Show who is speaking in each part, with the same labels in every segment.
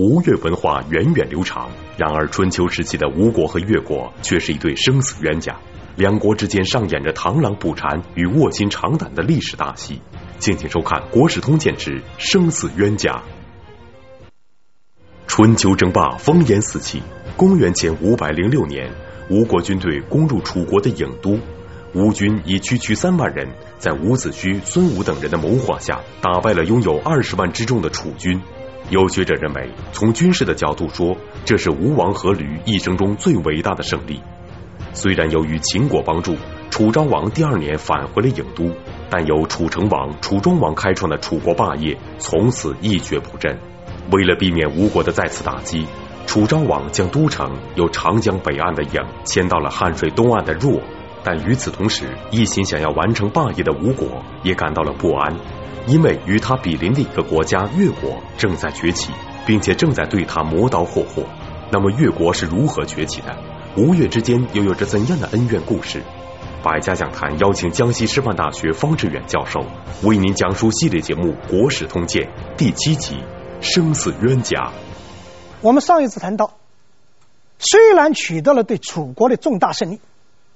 Speaker 1: 吴越文化源远流长。然而，春秋时期的吴国和越国却是一对生死冤家，两国之间上演着螳螂捕蝉与卧薪尝胆的历史大戏。敬请收看《国史通鉴之生死冤家》。春秋争霸，烽烟四起。公元前五百零六年，吴国军队攻入楚国的郢都。吴军以区区三万人，在伍子胥、孙武等人的谋划下，打败了拥有二十万之众的楚军。有学者认为，从军事的角度说，这是吴王阖闾一生中最伟大的胜利。虽然由于秦国帮助，楚昭王第二年返回了郢都，但由楚成王、楚庄王开创的楚国霸业从此一蹶不振。为了避免吴国的再次打击，楚昭王将都城由长江北岸的郢迁到了汉水东岸的若。但与此同时，一心想要完成霸业的吴国也感到了不安，因为与他比邻的一个国家越国正在崛起，并且正在对他磨刀霍霍。那么越国是如何崛起的？吴越之间又有着怎样的恩怨故事？百家讲坛邀请江西师范大学方志远教授为您讲述系列节目《国史通鉴》第七集《生死冤家》。
Speaker 2: 我们上一次谈到，虽然取得了对楚国的重大胜利。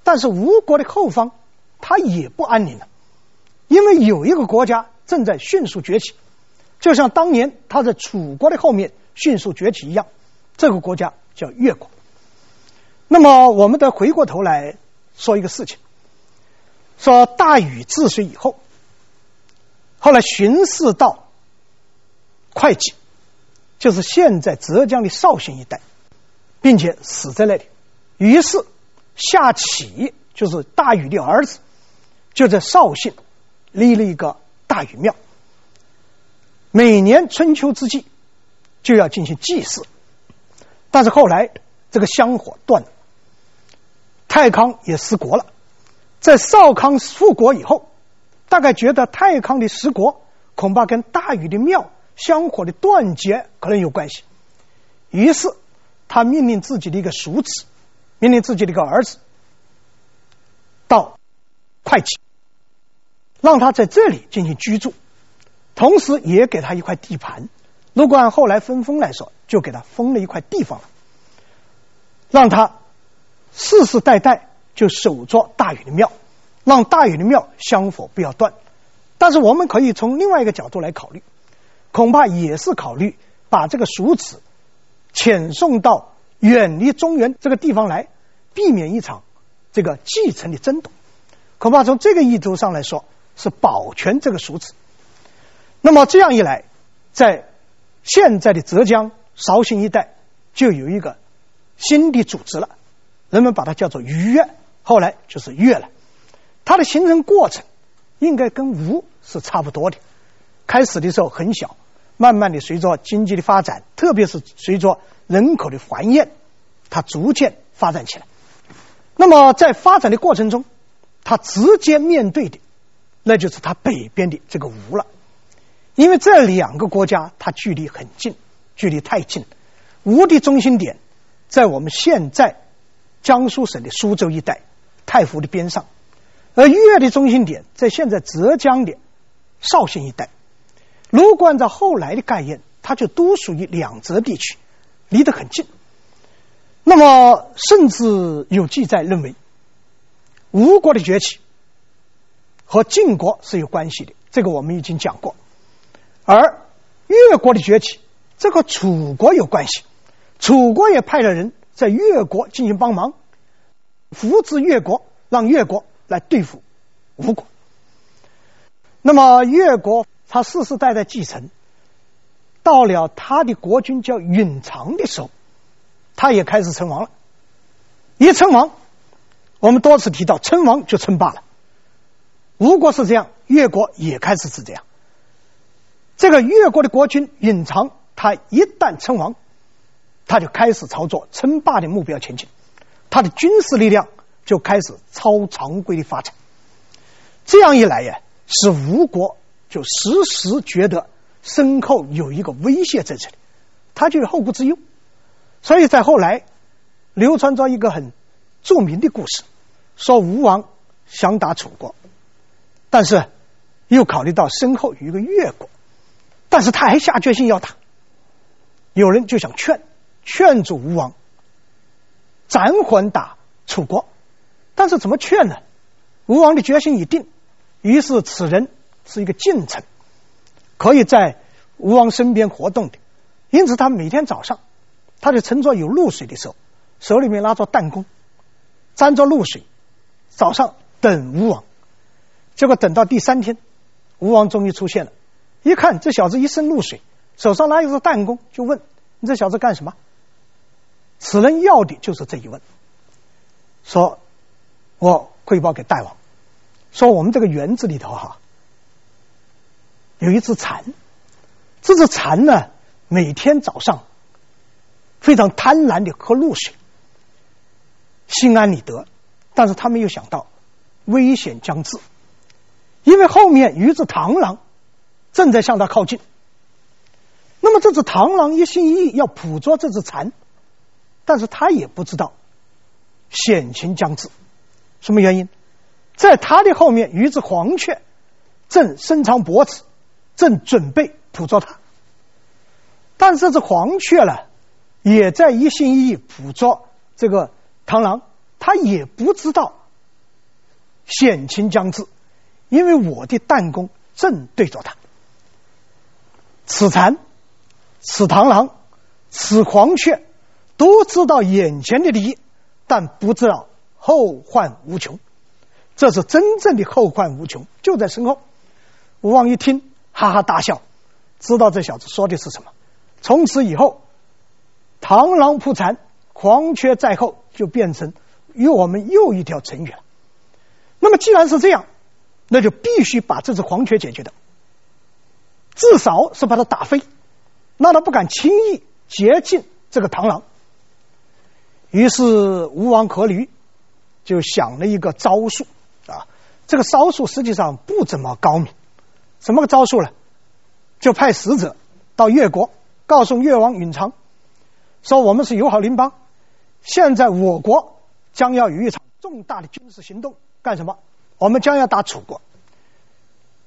Speaker 2: 但是吴国的后方，他也不安宁了，因为有一个国家正在迅速崛起，就像当年他在楚国的后面迅速崛起一样。这个国家叫越国。那么，我们得回过头来说一个事情：说大禹治水以后，后来巡视到会稽，就是现在浙江的绍兴一带，并且死在那里，于是。夏启就是大禹的儿子，就在绍兴立了一个大禹庙。每年春秋之际就要进行祭祀，但是后来这个香火断了，太康也失国了。在少康复国以后，大概觉得太康的失国恐怕跟大禹的庙香火的断绝可能有关系，于是他命令自己的一个叔子。命令自己的一个儿子到会稽，让他在这里进行居住，同时也给他一块地盘。如果按后来分封来说，就给他封了一块地方了，让他世世代代就守着大禹的庙，让大禹的庙香火不要断。但是我们可以从另外一个角度来考虑，恐怕也是考虑把这个叔子遣送到。远离中原这个地方来，避免一场这个继承的争夺，恐怕从这个意图上来说是保全这个俗子。那么这样一来，在现在的浙江绍兴一带就有一个新的组织了，人们把它叫做虞越，后来就是越了。它的形成过程应该跟吴是差不多的，开始的时候很小，慢慢的随着经济的发展，特别是随着。人口的繁衍，它逐渐发展起来。那么在发展的过程中，它直接面对的，那就是它北边的这个吴了。因为这两个国家它距离很近，距离太近。吴的中心点在我们现在江苏省的苏州一带，太湖的边上；而越的中心点在现在浙江的绍兴一带。如果按照后来的概念，它就都属于两浙地区。离得很近，那么甚至有记载认为，吴国的崛起和晋国是有关系的，这个我们已经讲过。而越国的崛起，这和楚国有关系，楚国也派了人在越国进行帮忙，扶植越国，让越国来对付吴国。那么越国他世世代代继承。到了他的国君叫允常的时候，他也开始称王了。一称王，我们多次提到，称王就称霸了。吴国是这样，越国也开始是这样。这个越国的国君允常，他一旦称王，他就开始朝着称霸的目标前进，他的军事力量就开始超常规的发展。这样一来呀，使吴国就时时觉得。身后有一个威胁在这里，他就有后顾之忧，所以在后来流传着一个很著名的故事，说吴王想打楚国，但是又考虑到身后有一个越国，但是他还下决心要打，有人就想劝劝阻吴王暂缓打楚国，但是怎么劝呢？吴王的决心已定，于是此人是一个近臣，可以在吴王身边活动的，因此他每天早上，他就乘着有露水的时候，手里面拿着弹弓，沾着露水，早上等吴王。结果等到第三天，吴王终于出现了，一看这小子一身露水，手上拿一支弹弓，就问：“你这小子干什么？”此人要的就是这一问，说：“我汇报给大王，说我们这个园子里头哈，有一只蝉，这只蝉呢，每天早上非常贪婪的喝露水，心安理得，但是他没有想到危险将至。”因为后面一只螳螂正在向他靠近，那么这只螳螂一心一意要捕捉这只蝉，但是他也不知道险情将至。什么原因？在他的后面一只黄雀正伸长脖子，正准备捕捉他，但是这只黄雀呢，也在一心一意捕捉这个螳螂，他也不知道险情将至。因为我的弹弓正对着他，此蝉、此螳螂、此黄雀都知道眼前的利益，但不知道后患无穷。这是真正的后患无穷，就在身后。吴王一听，哈哈大笑，知道这小子说的是什么。从此以后，螳螂扑蝉，黄雀在后，就变成与我们又一条成语了。那么既然是这样。那就必须把这只黄雀解决的，至少是把它打飞，让它不敢轻易接近这个螳螂。于是吴王阖闾就想了一个招数啊，这个招数实际上不怎么高明。什么个招数呢？就派使者到越国，告诉越王允常，说我们是友好邻邦，现在我国将要有一场重大的军事行动，干什么？我们将要打楚国，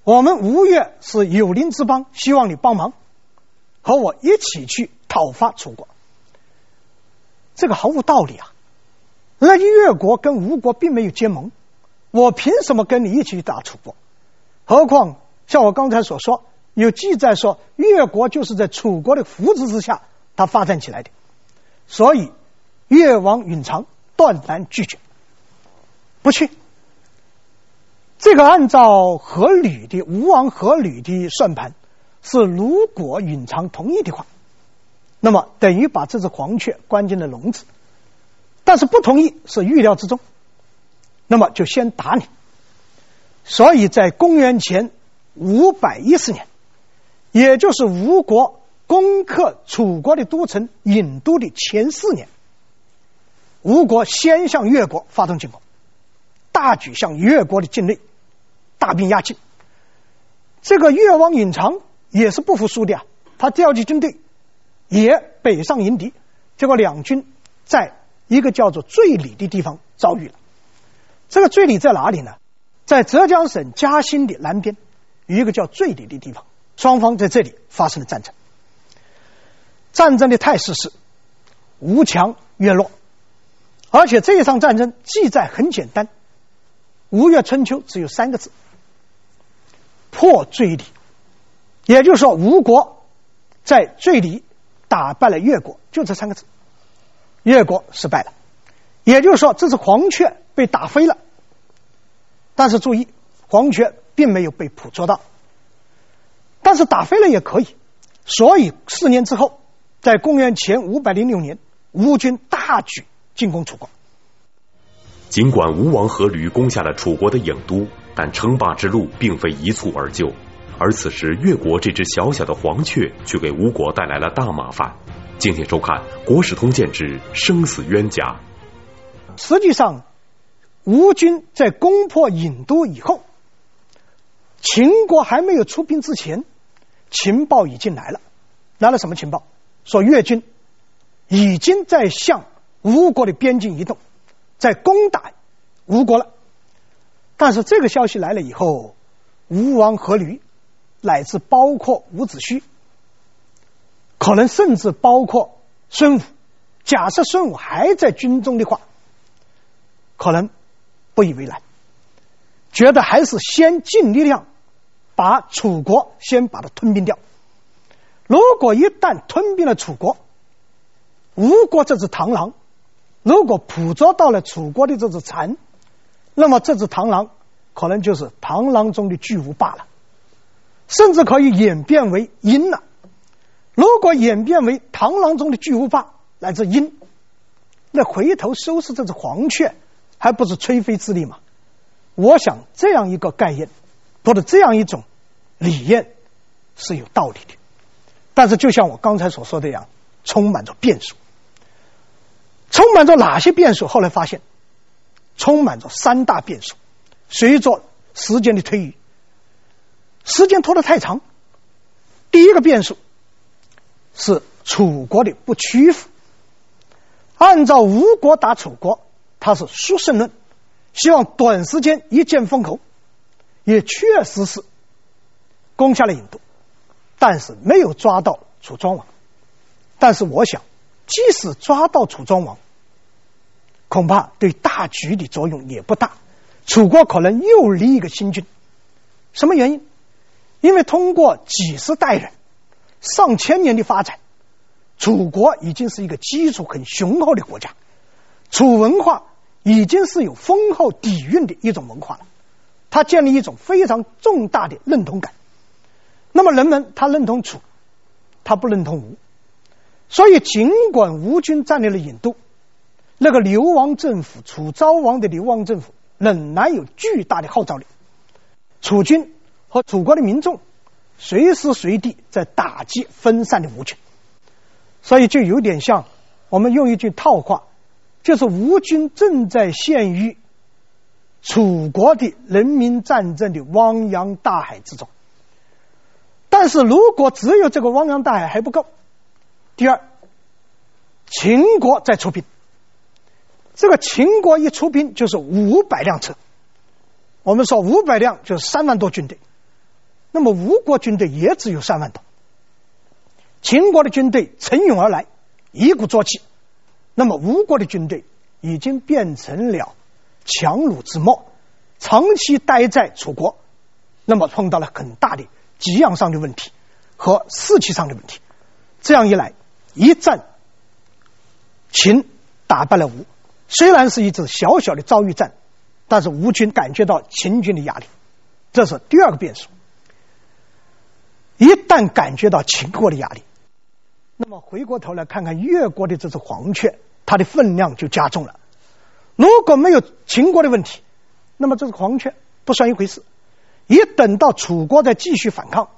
Speaker 2: 我们吴越是有邻之邦，希望你帮忙，和我一起去讨伐楚国。这个毫无道理啊！那越国跟吴国并没有结盟，我凭什么跟你一起去打楚国？何况像我刚才所说，有记载说越国就是在楚国的扶持之下，他发展起来的，所以越王允常断然拒绝，不去。这个按照阖闾的吴王阖闾的算盘，是如果允常同意的话，那么等于把这只黄雀关进了笼子；但是不同意是预料之中，那么就先打你。所以在公元前五百一十年，也就是吴国攻克楚国的都城郢都的前四年，吴国先向越国发动进攻，大举向越国的境内。大兵压境，这个越王允常也是不服输的啊！他调集军队，也北上迎敌，结果两军在一个叫做醉里的地方遭遇了。这个醉里在哪里呢？在浙江省嘉兴的南边，有一个叫醉里的地方。双方在这里发生了战争。战争的态势是吴强越弱，而且这一场战争记载很简单，《吴越春秋》只有三个字。破醉里，也就是说，吴国在醉里打败了越国，就这三个字，越国失败了。也就是说，这只黄雀被打飞了，但是注意，黄雀并没有被捕捉到，但是打飞了也可以。所以四年之后，在公元前五百零六年，吴军大举进攻楚国。
Speaker 1: 尽管吴王阖闾攻下了楚国的郢都。但称霸之路并非一蹴而就，而此时越国这只小小的黄雀却给吴国带来了大麻烦。敬请收看《国史通鉴之生死冤家》。
Speaker 2: 实际上，吴军在攻破郢都以后，秦国还没有出兵之前，情报已经来了。来了什么情报？说越军已经在向吴国的边境移动，在攻打吴国了。但是这个消息来了以后，吴王阖闾乃至包括伍子胥可能甚至包括孙武。假设孙武还在军中的话，可能不以为然，觉得还是先尽力量把楚国先把它吞并掉。如果一旦吞并了楚国，吴国这只螳螂，如果捕捉到了楚国的这只蝉，那么这只螳螂可能就是螳螂中的巨无霸了，甚至可以演变为鹰了。如果演变为螳螂中的巨无霸，来自鹰，那回头收拾这只黄雀，还不是吹灰之力吗？我想这样一个概念，或者这样一种理念是有道理的，但是就像我刚才所说的一样，充满着变数。充满着哪些变数？后来发现，充满着三大变数。随着时间的推移，时间拖得太长，第一个变数是楚国的不屈服。按照吴国打楚国，他是殊胜论，希望短时间一剑封喉，也确实是攻下了郢都，但是没有抓到楚庄王。但是我想，即使抓到楚庄王，恐怕对大局的作用也不大。楚国可能又立一个新君，什么原因？因为通过几十代人、上千年的发展。楚国已经是一个基础很雄厚的国家，楚文化已经是有丰厚底蕴的一种文化了，它建立一种非常重大的认同感。那么人们他认同楚，他不认同吴，所以尽管吴军占领了郢都，那个流亡政府楚昭王的流亡政府仍然有巨大的号召力，楚军和楚国的民众随时随地在打击分散的吴军。所以就有点像我们用一句套话，就是吴军正在陷于楚国的人民战争的汪洋大海之中。但是如果只有这个汪洋大海还不够，第二，秦国在出兵，这个秦国一出兵就是五百辆车，我们说五百辆就是三万多军队，那么吴国军队也只有三万多。秦国的军队乘涌而来，一鼓作气。那么吴国的军队已经变成了强弩之末，长期待在楚国，那么碰到了很大的给养上的问题和士气上的问题。这样一来，一战，秦打败了吴，虽然是一次小小的遭遇战，但是吴军感觉到秦军的压力，这是第二个变数。一旦感觉到秦国的压力，那么回过头来看看越国的这只黄雀，它的分量就加重了。如果没有秦国的问题，那么这只黄雀不算一回事。一等到楚国再继续反抗，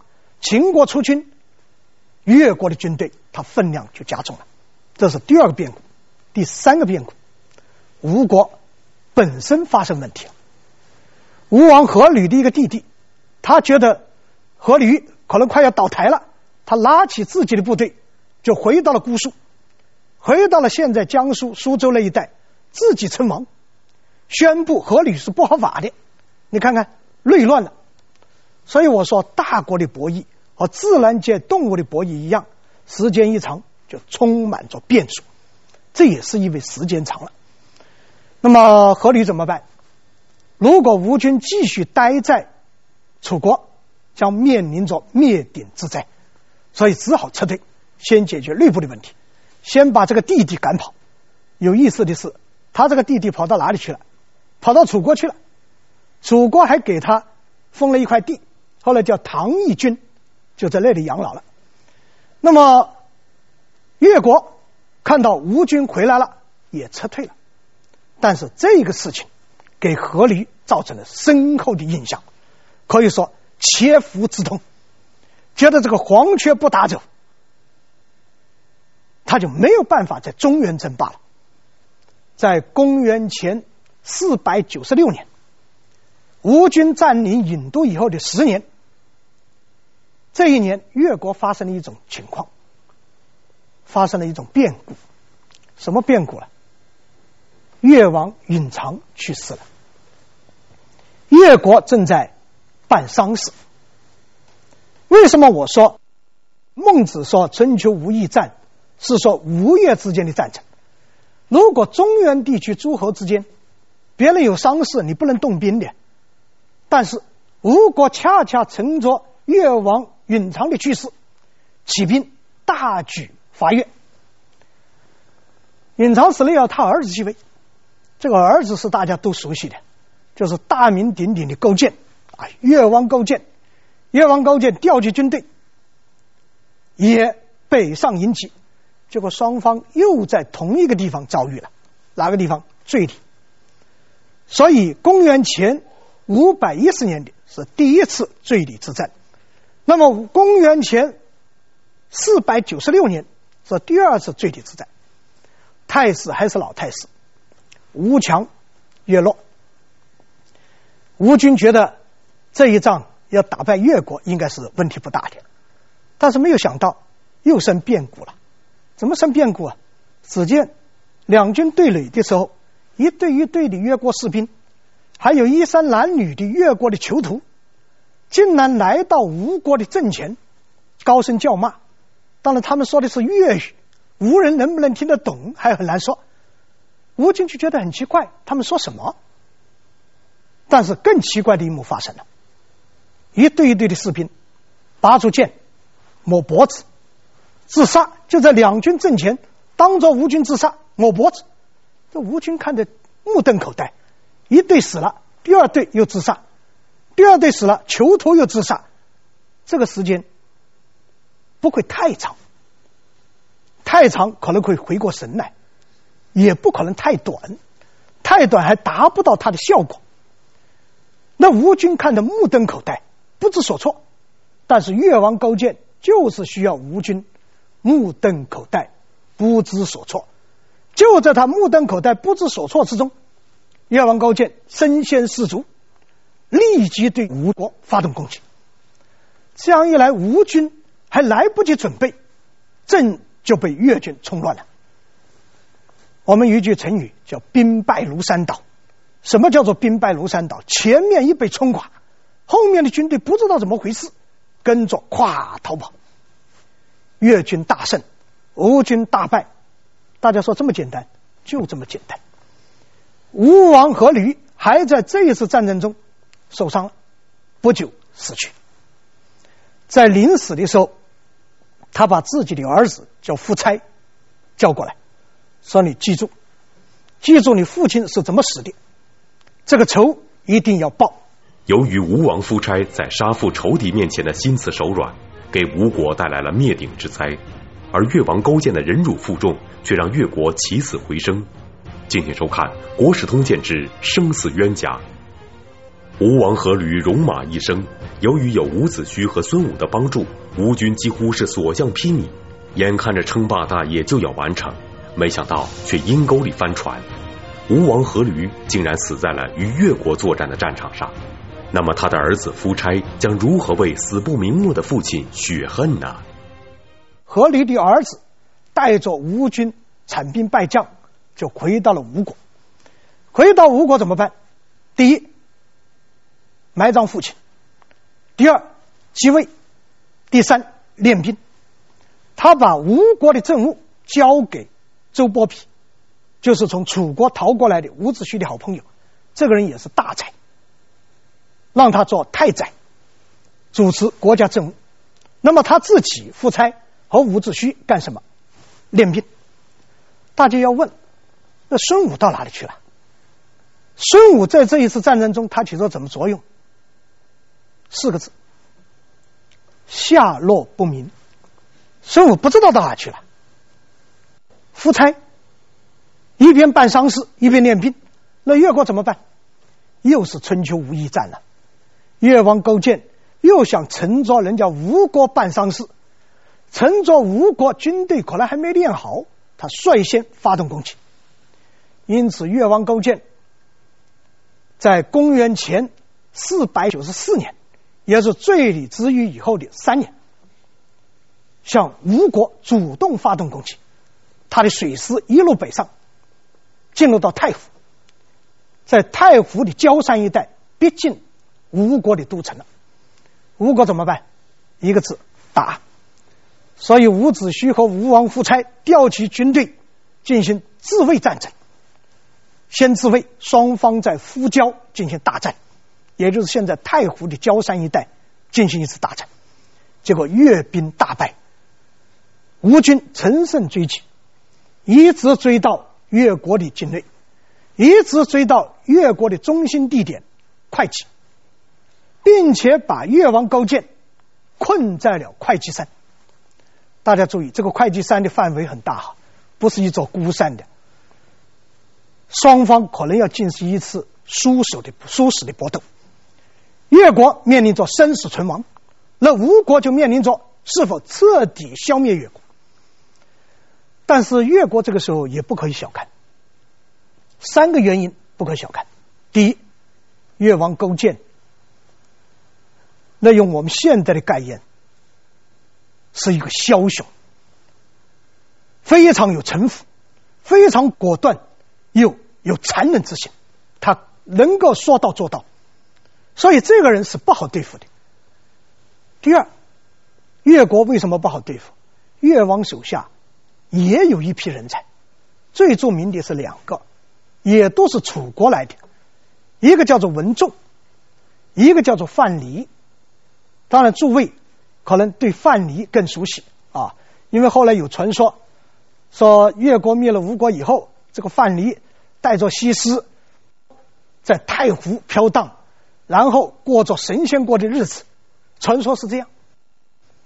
Speaker 2: 秦国出军，越国的军队它分量就加重了。这是第二个变故。第三个变故，吴国本身发生问题了。吴王阖闾的一个弟弟，他觉得阖闾可能快要倒台了，他拉起自己的部队。就回到了姑苏，回到了现在江苏苏州那一带，自己称王，宣布阖闾是不合法的。你看看，内乱了。所以我说，大国的博弈和自然界动物的博弈一样，时间一长就充满着变数。这也是因为时间长了。那么阖闾怎么办？如果吴军继续待在楚国，将面临着灭顶之灾，所以只好撤退。先解决内部的问题，先把这个弟弟赶跑。有意思的是，他这个弟弟跑到哪里去了？跑到楚国去了。楚国还给他封了一块地，后来叫唐邑郡，就在那里养老了。那么越国看到吴军回来了，也撤退了。但是这个事情给阖闾造成了深厚的印象，可以说切肤之痛，觉得这个黄雀不打走。他就没有办法在中原争霸了。在公元前四百九十六年，吴军占领郢都以后的十年，这一年越国发生了一种情况，发生了一种变故。什么变故了？越王允常去世了，越国正在办丧事。为什么我说孟子说“春秋无义战”，是说吴越之间的战争。如果中原地区诸侯之间，别人有丧事，你不能动兵的。但是吴国恰恰乘着越王隐藏的去世，起兵大举伐越。隐藏死了，要他儿子继位。这个儿子是大家都熟悉的，就是大名鼎鼎的勾践啊，越王勾践。越王勾践调集军队，也北上迎击，结果双方又在同一个地方遭遇了，哪个地方？醉里。所以公元前五百一十年的是第一次醉里之战，那么公元前四百九十六年是第二次醉里之战。态势还是老态势，吴强越弱。吴军觉得这一仗要打败越国应该是问题不大的，但是没有想到又生变故了。怎么生变故啊？只见两军对垒的时候，一队一队的越国士兵，还有衣衫褴褛的越国的囚徒，竟然来到吴国的阵前，高声叫骂。当然，他们说的是粤语。吴人能不能听得懂还很难说，吴军就觉得很奇怪，他们说什么？但是更奇怪的一幕发生了，一队一队的士兵拔出剑抹脖子自杀，就在两军阵前当着吴军自杀抹脖子，这吴军看得目瞪口呆，一队死了，第二队又自杀，第二队死了，囚徒又自杀，这个时间不会太长。太长可能会回过神来，也不可能太短，太短还达不到它的效果。那吴军看得目瞪口呆，不知所措。但是越王勾践就是需要吴军目瞪口呆，不知所措。就在他目瞪口呆、不知所措之中，越王勾践身先士卒，立即对吴国发动攻击。这样一来，吴军还来不及准备，阵。就被越军冲乱了。我们一句成语叫“兵败如山倒”。什么叫做“兵败如山倒”？前面一被冲垮，后面的军队不知道怎么回事，跟着咵逃跑。越军大胜，吴军大败。大家说这么简单？就这么简单。吴王阖闾还在这一次战争中受伤了，不久死去。在临死的时候。他把自己的儿子叫夫差叫过来，说：“你记住，记住你父亲是怎么死的，这个仇一定要报。”
Speaker 1: 由于吴王夫差在杀父仇敌面前的心慈手软，给吴国带来了灭顶之灾，而越王勾践的忍辱负重，却让越国起死回生。敬请收看《国史通鉴之生死冤家》。吴王阖闾戎马一生，由于有伍子胥和孙武的帮助，吴军几乎是所向披靡，眼看着称霸大业就要完成，没想到却阴沟里翻船，吴王阖闾竟然死在了与越国作战的战场上。那么他的儿子夫差将如何为死不瞑目的父亲雪恨呢？
Speaker 2: 阖闾的儿子带着吴军残兵败将，就回到了吴国。回到吴国怎么办？第一。埋葬父亲，第二继位，第三练兵。他把吴国的政务交给周伯嚭，就是从楚国逃过来的伍子胥的好朋友。这个人也是大才，让他做太宰，主持国家政务。那么他自己夫差和伍子胥干什么？练兵。大家要问，那孙武到哪里去了？孙武在这一次战争中，他起着什么作用？四个字，下落不明。孙武不知道到哪去了。夫差一边办丧事一边练兵，那越国怎么办？又是春秋无义战了。越王勾践又想乘着人家吴国办丧事，乘着吴国军队可能还没练好，他率先发动攻击。因此，越王勾践在公元前四百九十四年。也是醉里之役以后的三年，向吴国主动发动攻击，他的水师一路北上，进入到太湖，在太湖的焦山一带逼近吴国的都城了。吴国怎么办？一个字：打。所以伍子胥和吴王夫差调集军队进行自卫战争。先自卫，双方在夫郊进行大战，也就是现在太湖的焦山一带进行一次大战。结果越兵大败，吴军乘胜追击，一直追到越国的境内，一直追到越国的中心地点会稽，并且把越王勾践困在了会稽山。大家注意，这个会稽山的范围很大哈，不是一座孤山的。双方可能要进行一次殊死的殊死的搏斗，越国面临着生死存亡，那吴国就面临着是否彻底消灭越国。但是越国这个时候也不可以小看，三个原因不可小看。第一，越王勾践，那用我们现在的概念，是一个枭雄，非常有城府，非常果断。又有残忍之心，他能够说到做到，所以这个人是不好对付的。第二，越国为什么不好对付？越王手下也有一批人才，最著名的是两个，也都是楚国来的，一个叫做文仲，一个叫做范蠡。当然，诸位可能对范蠡更熟悉啊，因为后来有传说，说越国灭了吴国以后。这个范蠡带着西施在太湖飘荡，然后过着神仙过的日子，传说是这样。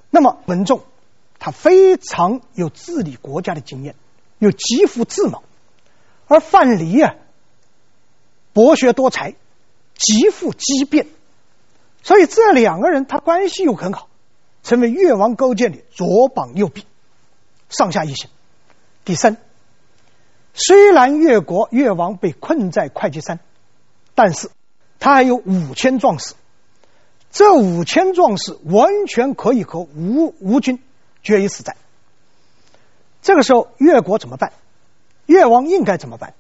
Speaker 2: 那么文仲他非常有治理国家的经验，又极富智谋，而范蠡啊博学多才，极富机变，所以这两个人他关系又很好，成为越王勾践的左膀右臂，上下一心。第三。虽然越国越王被困在会稽山，但是他还有五千壮士，这五千壮士完全可以和吴吴军决一死战。这个时候，越国怎么办？越王应该怎么办？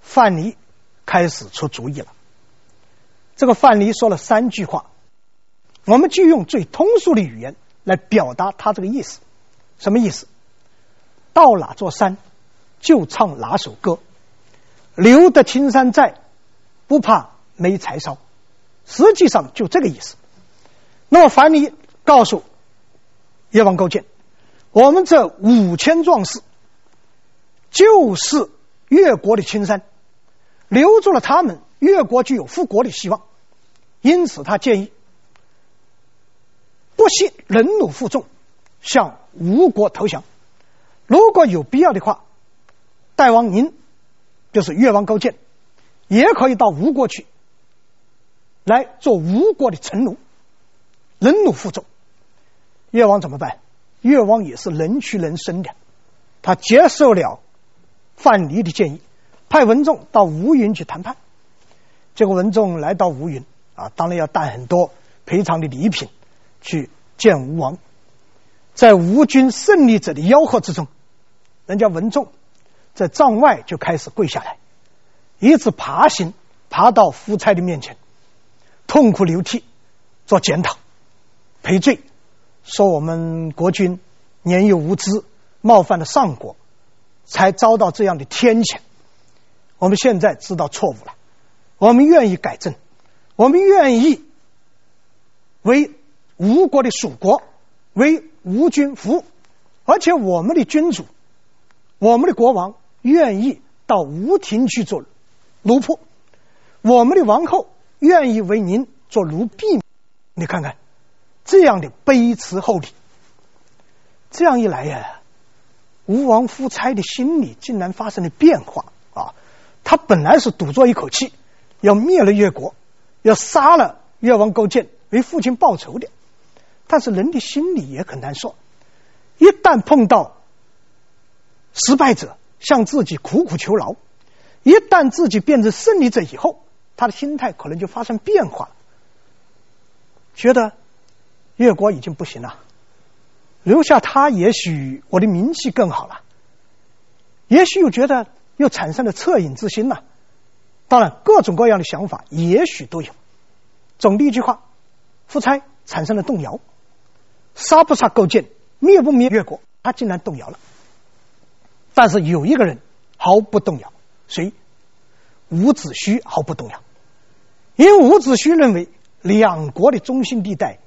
Speaker 2: 范蠡开始出主意了。这个范蠡说了三句话，我们就用最通俗的语言来表达他这个意思。什么意思？到哪座山？就唱哪首歌，留得青山在，不怕没柴烧。实际上就这个意思。那么樊蠡告诉越王勾践，我们这五千壮士就是越国的青山，留住了他们，越国就有复国的希望。因此，他建议不惜忍辱负重，向吴国投降。如果有必要的话。大王您就是越王勾践，也可以到吴国去，来做吴国的臣奴，忍辱负重。越王怎么办？越王也是能屈能伸的，他接受了范蠡的建议，派文仲到吴云去谈判。结果文仲来到吴云啊，当然要带很多赔偿的礼品去见吴王。在吴军胜利者的吆喝之中，人家文仲。在帐外就开始跪下来，一直爬行，爬到夫差的面前，痛哭流涕，做检讨、赔罪，说我们国君年幼无知，冒犯了上国，才遭到这样的天谴。我们现在知道错误了，我们愿意改正，我们愿意为吴国的蜀国，为吴军服务，而且我们的君主，我们的国王。愿意到吴庭去做奴仆，我们的王后愿意为您做奴婢，你看看这样的卑辞厚礼，这样一来呀，吴王夫差的心里竟然发生了变化啊！他本来是赌着一口气要灭了越国，要杀了越王勾践为父亲报仇的，但是人的心里也很难受，一旦碰到失败者。向自己苦苦求饶，一旦自己变成胜利者以后，他的心态可能就发生变化了，觉得越国已经不行了，留下他也许我的名气更好了，也许又觉得又产生了恻隐之心了，当然各种各样的想法也许都有。总的一句话，夫差产生了动摇，杀不杀勾践灭不灭越国，他竟然动摇了。但是有一个人毫不动摇，谁？伍子胥毫不动摇，因为伍子胥认为两国的中心地带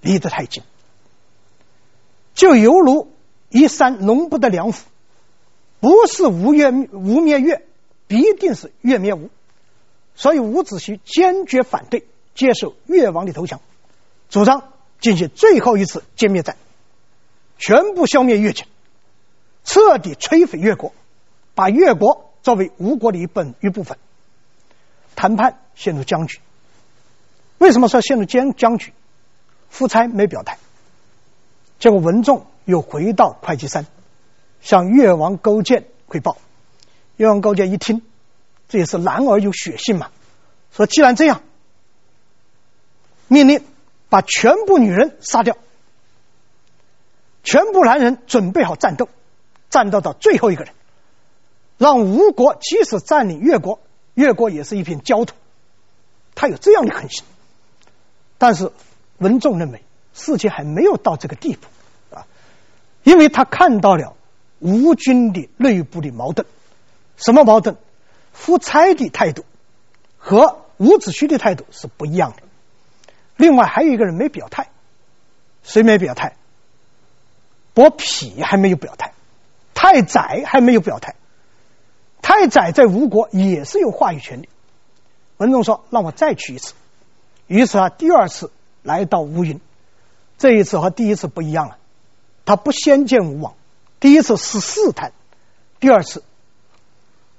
Speaker 2: 离得太近，就犹如一山容不得两虎，不是吴越吴灭越，必定是越灭吴。所以伍子胥坚决反对接受越王的投降，主张进行最后一次歼灭战，全部消灭越军，彻底摧毁越国，把越国作为吴国的一本一部分。谈判陷入僵局。为什么说陷入僵僵局？夫差没表态，结果文仲又回到会稽山，向越王勾践汇报。越王勾践一听。这也是男儿有血性嘛，说既然这样，命令把全部女人杀掉，全部男人准备好战斗，战斗到最后一个人，让吴国即使占领越国，越国也是一片焦土。他有这样的狠心，但是文仲认为事情还没有到这个地步啊，因为他看到了吴军的内部的矛盾，什么矛盾？夫差的态度和伍子胥的态度是不一样的。另外还有一个人没表态，谁没表态？伯嚭还没有表态，太宰还没有表态。太宰在吴国也是有话语权的。文种说：“让我再去一次。”于是他第二次来到乌云，这一次和第一次不一样了。他不先见吴王，第一次是试探，第二次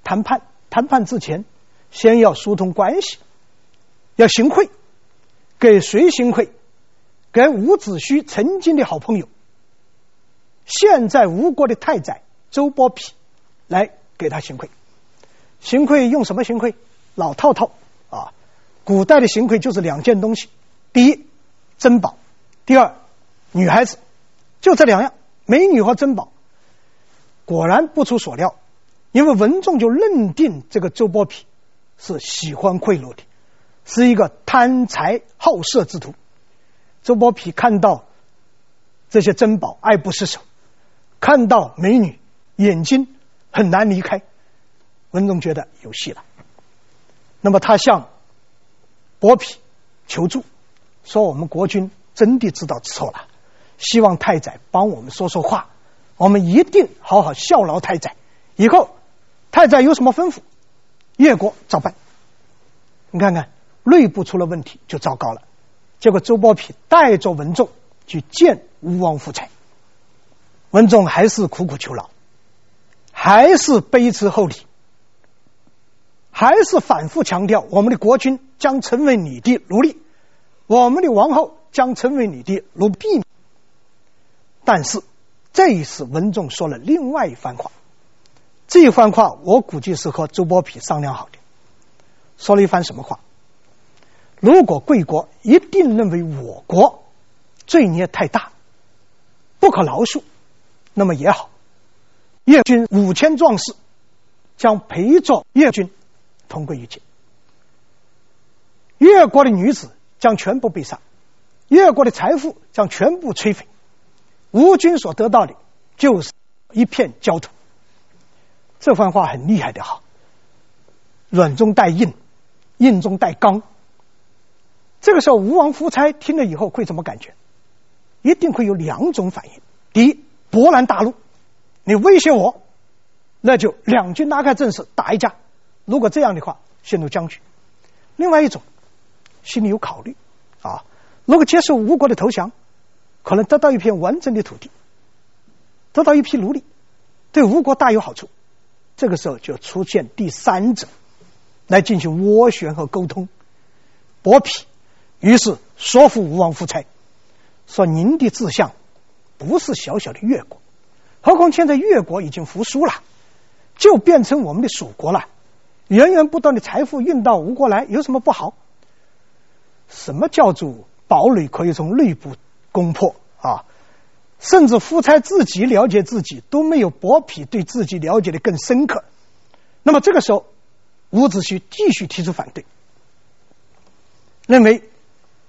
Speaker 2: 谈判。谈判之前，先要疏通关系，要行贿，给谁行贿？给伍子胥曾经的好朋友，现在吴国的太宰周伯嚭来给他行贿。行贿用什么行贿？老套套啊！古代的行贿就是两件东西：第一，珍宝；第二，女孩子，就这两样，美女和珍宝。果然不出所料。因为文仲就认定这个周伯嚭是喜欢贿赂的，是一个贪财好色之徒。周伯嚭看到这些珍宝爱不释手，看到美女眼睛很难离开，文仲觉得有戏了。那么他向伯嚭求助，说：“我们国君真的知道错了，希望太宰帮我们说说话，我们一定好好效劳太宰，以后。”太宰有什么吩咐，越国照办。你看看内部出了问题就糟糕了。结果周伯嚭带着文仲去见吴王夫差，文仲还是苦苦求饶，还是卑辞厚礼，还是反复强调我们的国君将成为你的奴隶，我们的王后将成为你的奴婢。但是这一次文仲说了另外一番话。这一番话，我估计是和周伯嚭商量好的。说了一番什么话？如果贵国一定认为我国罪孽太大，不可饶恕，那么也好，越军五千壮士将陪着越军同归于尽。越国的女子将全部被杀，越国的财富将全部摧毁，吴军所得到的就是一片焦土。这番话很厉害的哈，软中带硬，硬中带刚。这个时候，吴王夫差听了以后会怎么感觉？一定会有两种反应：第一，勃然大怒，你威胁我，那就两军拉开阵势打一架。如果这样的话，陷入僵局；另外一种，心里有考虑啊，如果接受吴国的投降，可能得到一片完整的土地，得到一批奴隶，对吴国大有好处。这个时候就出现第三者来进行斡旋和沟通。剥皮于是说服吴王夫差说：“您的志向不是小小的越国，何况现在越国已经服输了，就变成我们的属国了。源源不断的财富运到吴国来，有什么不好？什么叫做堡垒可以从内部攻破啊？”甚至夫差自己了解自己都没有伯嚭对自己了解的更深刻。那么这个时候，伍子胥继续提出反对，认为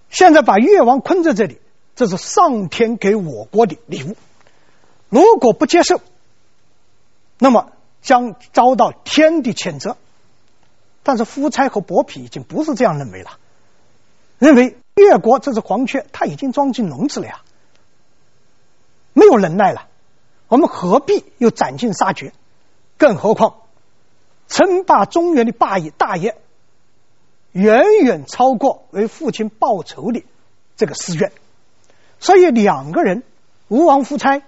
Speaker 2: 现在把越王困在这里，这是上天给我国的礼物，如果不接受，那么将遭到天的谴责。但是夫差和伯嚭已经不是这样认为了，认为越国这只黄雀，它已经装进笼子了呀，没有能耐了，我们何必又斩尽杀绝？更何况称霸中原的霸业大业，远远超过为父亲报仇的这个私怨，所以两个人吴王夫差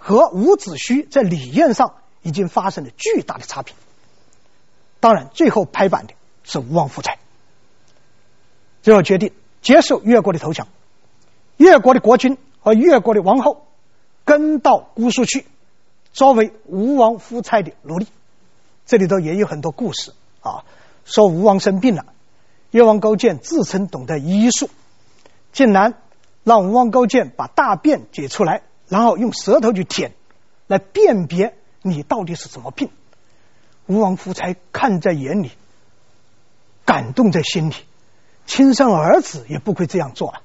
Speaker 2: 和伍子胥在理念上已经发生了巨大的差别。当然，最后拍板的是吴王夫差，最后决定接受越国的投降。越国的国君和越国的王后跟到姑苏去，作为吴王夫差的奴隶。这里头也有很多故事啊，说吴王生病了，越王勾践自称懂得医术，竟然让吴王勾践把大便解出来，然后用舌头去舔，来辨别你到底是什么病。吴王夫差看在眼里，感动在心里，亲生儿子也不会这样做啊。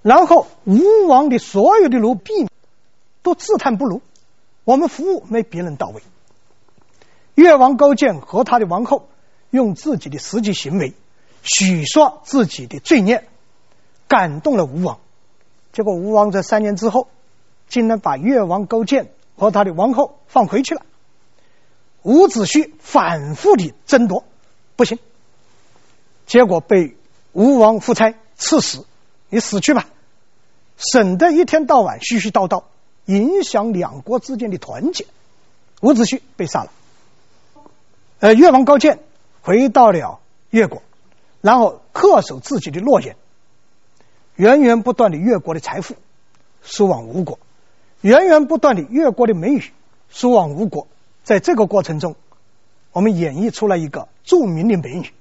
Speaker 2: 然后吴王的所有的奴婢都自叹不如，我们服务没别人到位。越王勾践和他的王后用自己的实际行为许说自己的罪孽，感动了吴王。结果吴王在三年之后，竟然把越王勾践和他的王后放回去了。伍子胥反复的争夺，不行，结果被吴王夫差赐死。你死去吧，省得一天到晚絮絮叨叨，影响两国之间的团结。伍子胥被杀了。呃，越王高渐回到了越国，然后恪守自己的诺言，源源不断的越国的财富输往吴国，源源不断的越国的美女输往吴国。在这个过程中，我们演绎出来一个著名的美女，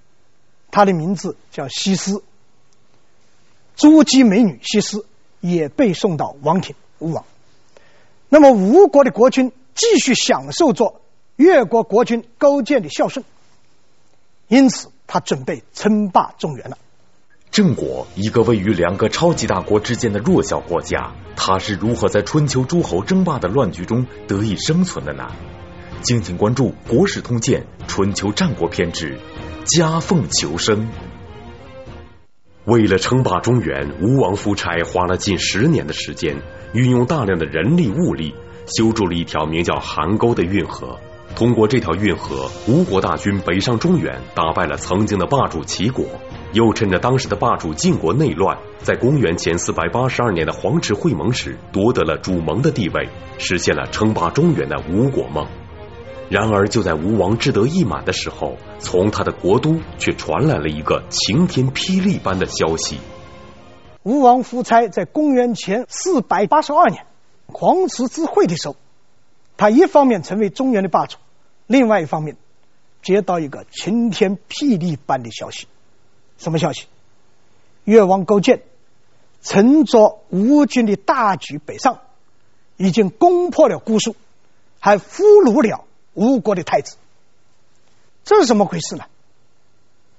Speaker 2: 她的名字叫西施。珠玑美女西施也被送到王庭吴王。那么吴国的国君继续享受着越国国君勾践的孝顺，因此他准备称霸中原了。
Speaker 1: 郑国一个位于两个超级大国之间的弱小国家，他是如何在春秋诸侯争霸的乱局中得以生存的呢？敬请关注《国史通鉴·春秋战国篇》之夹缝求生。为了称霸中原，吴王夫差花了近十年的时间，运用大量的人力物力，修筑了一条名叫邗沟的运河。通过这条运河，吴国大军北上中原，打败了曾经的霸主齐国，又趁着当时的霸主晋国内乱，在公元前四百八十二年的黄池会盟时夺得了主盟的地位，实现了称霸中原的吴国梦。然而，就在吴王志得意满的时候，从他的国都却传来了一个晴天霹雳般的消息：
Speaker 2: 吴王夫差在公元前四百八十二年黄池之会的时候，他一方面成为中原的霸主，另外一方面接到一个晴天霹雳般的消息。什么消息？越王勾践乘着吴军的大举北上，已经攻破了姑苏，还俘虏了。吴国的太子，这是怎么回事呢？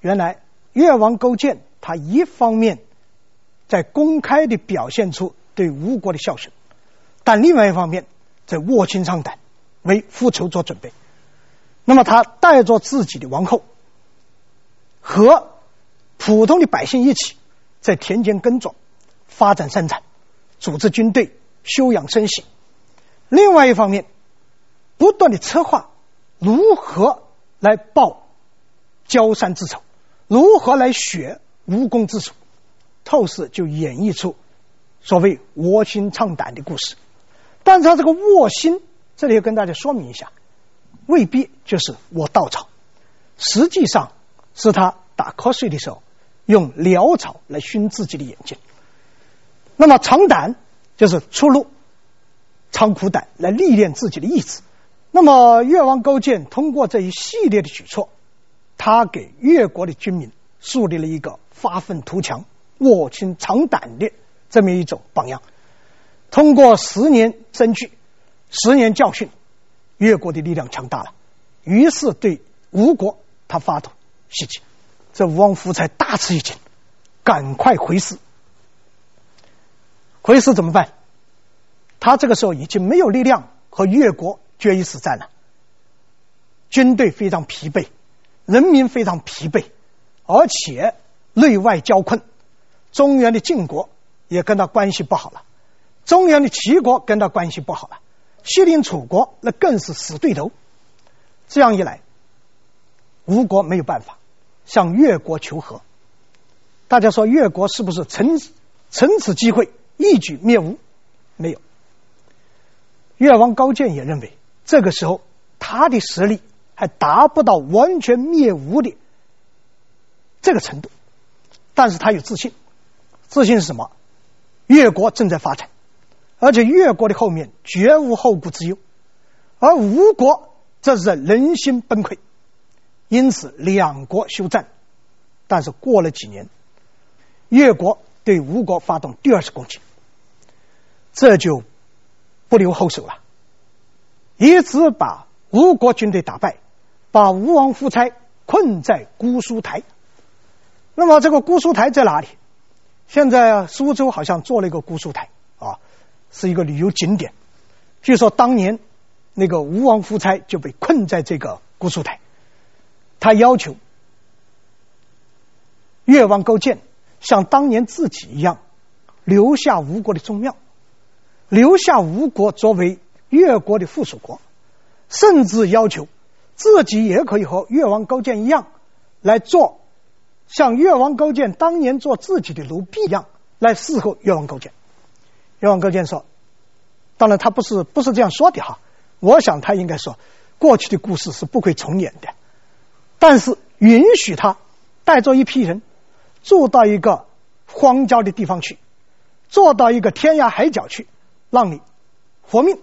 Speaker 2: 原来越王勾践他一方面在公开的表现出对吴国的孝顺，但另外一方面在卧薪尝胆，为复仇做准备。那么他带着自己的王后和普通的百姓一起在田间耕种、发展生产、组织军队、休养生息。另外一方面，不断的策划如何来报焦山之仇，如何来雪无功之仇，透视就演绎出所谓卧薪尝胆的故事。但是他这个卧薪，这里要跟大家说明一下，未必就是卧稻草，实际上是他打瞌睡的时候用潦草来熏自己的眼睛。那么尝胆就是出路尝苦胆来历练自己的意志。那么，越王勾践通过这一系列的举措，他给越国的军民树立了一个发愤图强、卧薪尝胆的这么一种榜样。通过十年征据、十年教训，越国的力量强大了，于是对吴国他发动袭击。这吴王夫差大吃一惊，赶快回师。回师怎么办？他这个时候已经没有力量和越国决一死战了，军队非常疲惫，人民非常疲惫，而且内外交困，中原的晋国也跟他关系不好了，中原的齐国跟他关系不好了，西邻楚国那更是死对头。这样一来，吴国没有办法向越国求和。大家说越国是不是趁趁此机会一举灭吴？没有。越王高渐也认为，这个时候他的实力还达不到完全灭吴的这个程度，但是他有自信，自信是什么？越国正在发展，而且越国的后面绝无后顾之忧，而吴国则是人心崩溃，因此两国休战。但是过了几年，越国对吴国发动第二次攻击，这就。不留后手了，一直把吴国军队打败，把吴王夫差困在姑苏台。那么这个姑苏台在哪里？现在苏州好像做了一个姑苏台，是一个旅游景点。据说当年那个吴王夫差就被困在这个姑苏台，他要求越王勾践像当年自己一样留下吴国的宗庙。留下吴国作为越国的附属国，甚至要求自己也可以和越王勾践一样来做，像越王勾践当年做自己的奴婢一样来侍候越王勾践。越王勾践说：“当然他不是不是这样说的哈，我想他应该说过去的故事是不会重演的，但是允许他带着一批人住到一个荒郊的地方去，做到一个天涯海角去。”让你活命，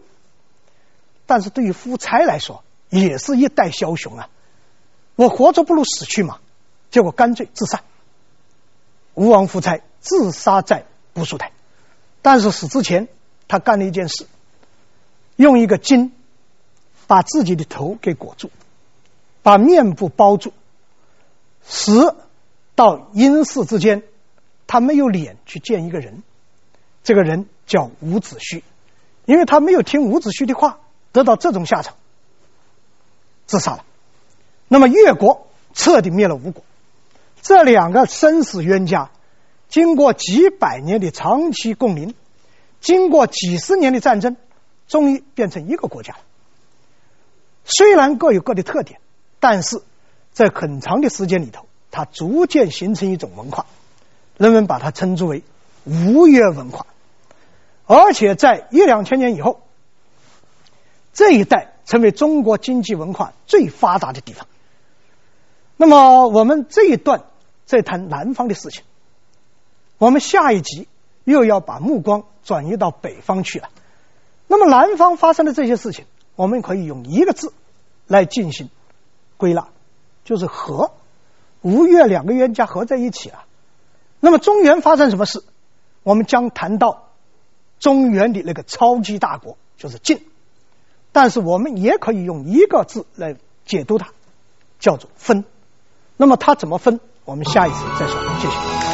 Speaker 2: 但是对于夫差来说，也是一代枭雄啊！我活着不如死去嘛，结果干脆自杀。吴王夫差自杀在姑苏台，但是死之前，他干了一件事，用一个巾把自己的头给裹住，把面部包住，死到阴世之间，他没有脸去见一个人，这个人。叫伍子胥，因为他没有听伍子胥的话，得到这种下场，自杀了。那么越国彻底灭了吴国，这两个生死冤家，经过几百年的长期共临，经过几十年的战争，终于变成一个国家了。虽然各有各的特点，但是在很长的时间里头，它逐渐形成一种文化，人们把它称之为吴越文化。而且在一两千年以后，这一带成为中国经济文化最发达的地方。那么我们这一段在谈南方的事情，我们下一集又要把目光转移到北方去了。那么南方发生的这些事情，我们可以用一个字来进行归纳，就是和。吴越两个冤家合在一起了。那么中原发生什么事？我们将谈到。中原的那个超级大国就是晋，但是我们也可以用一个字来解读它，叫做分。那么它怎么分？我们下一次再说。谢谢。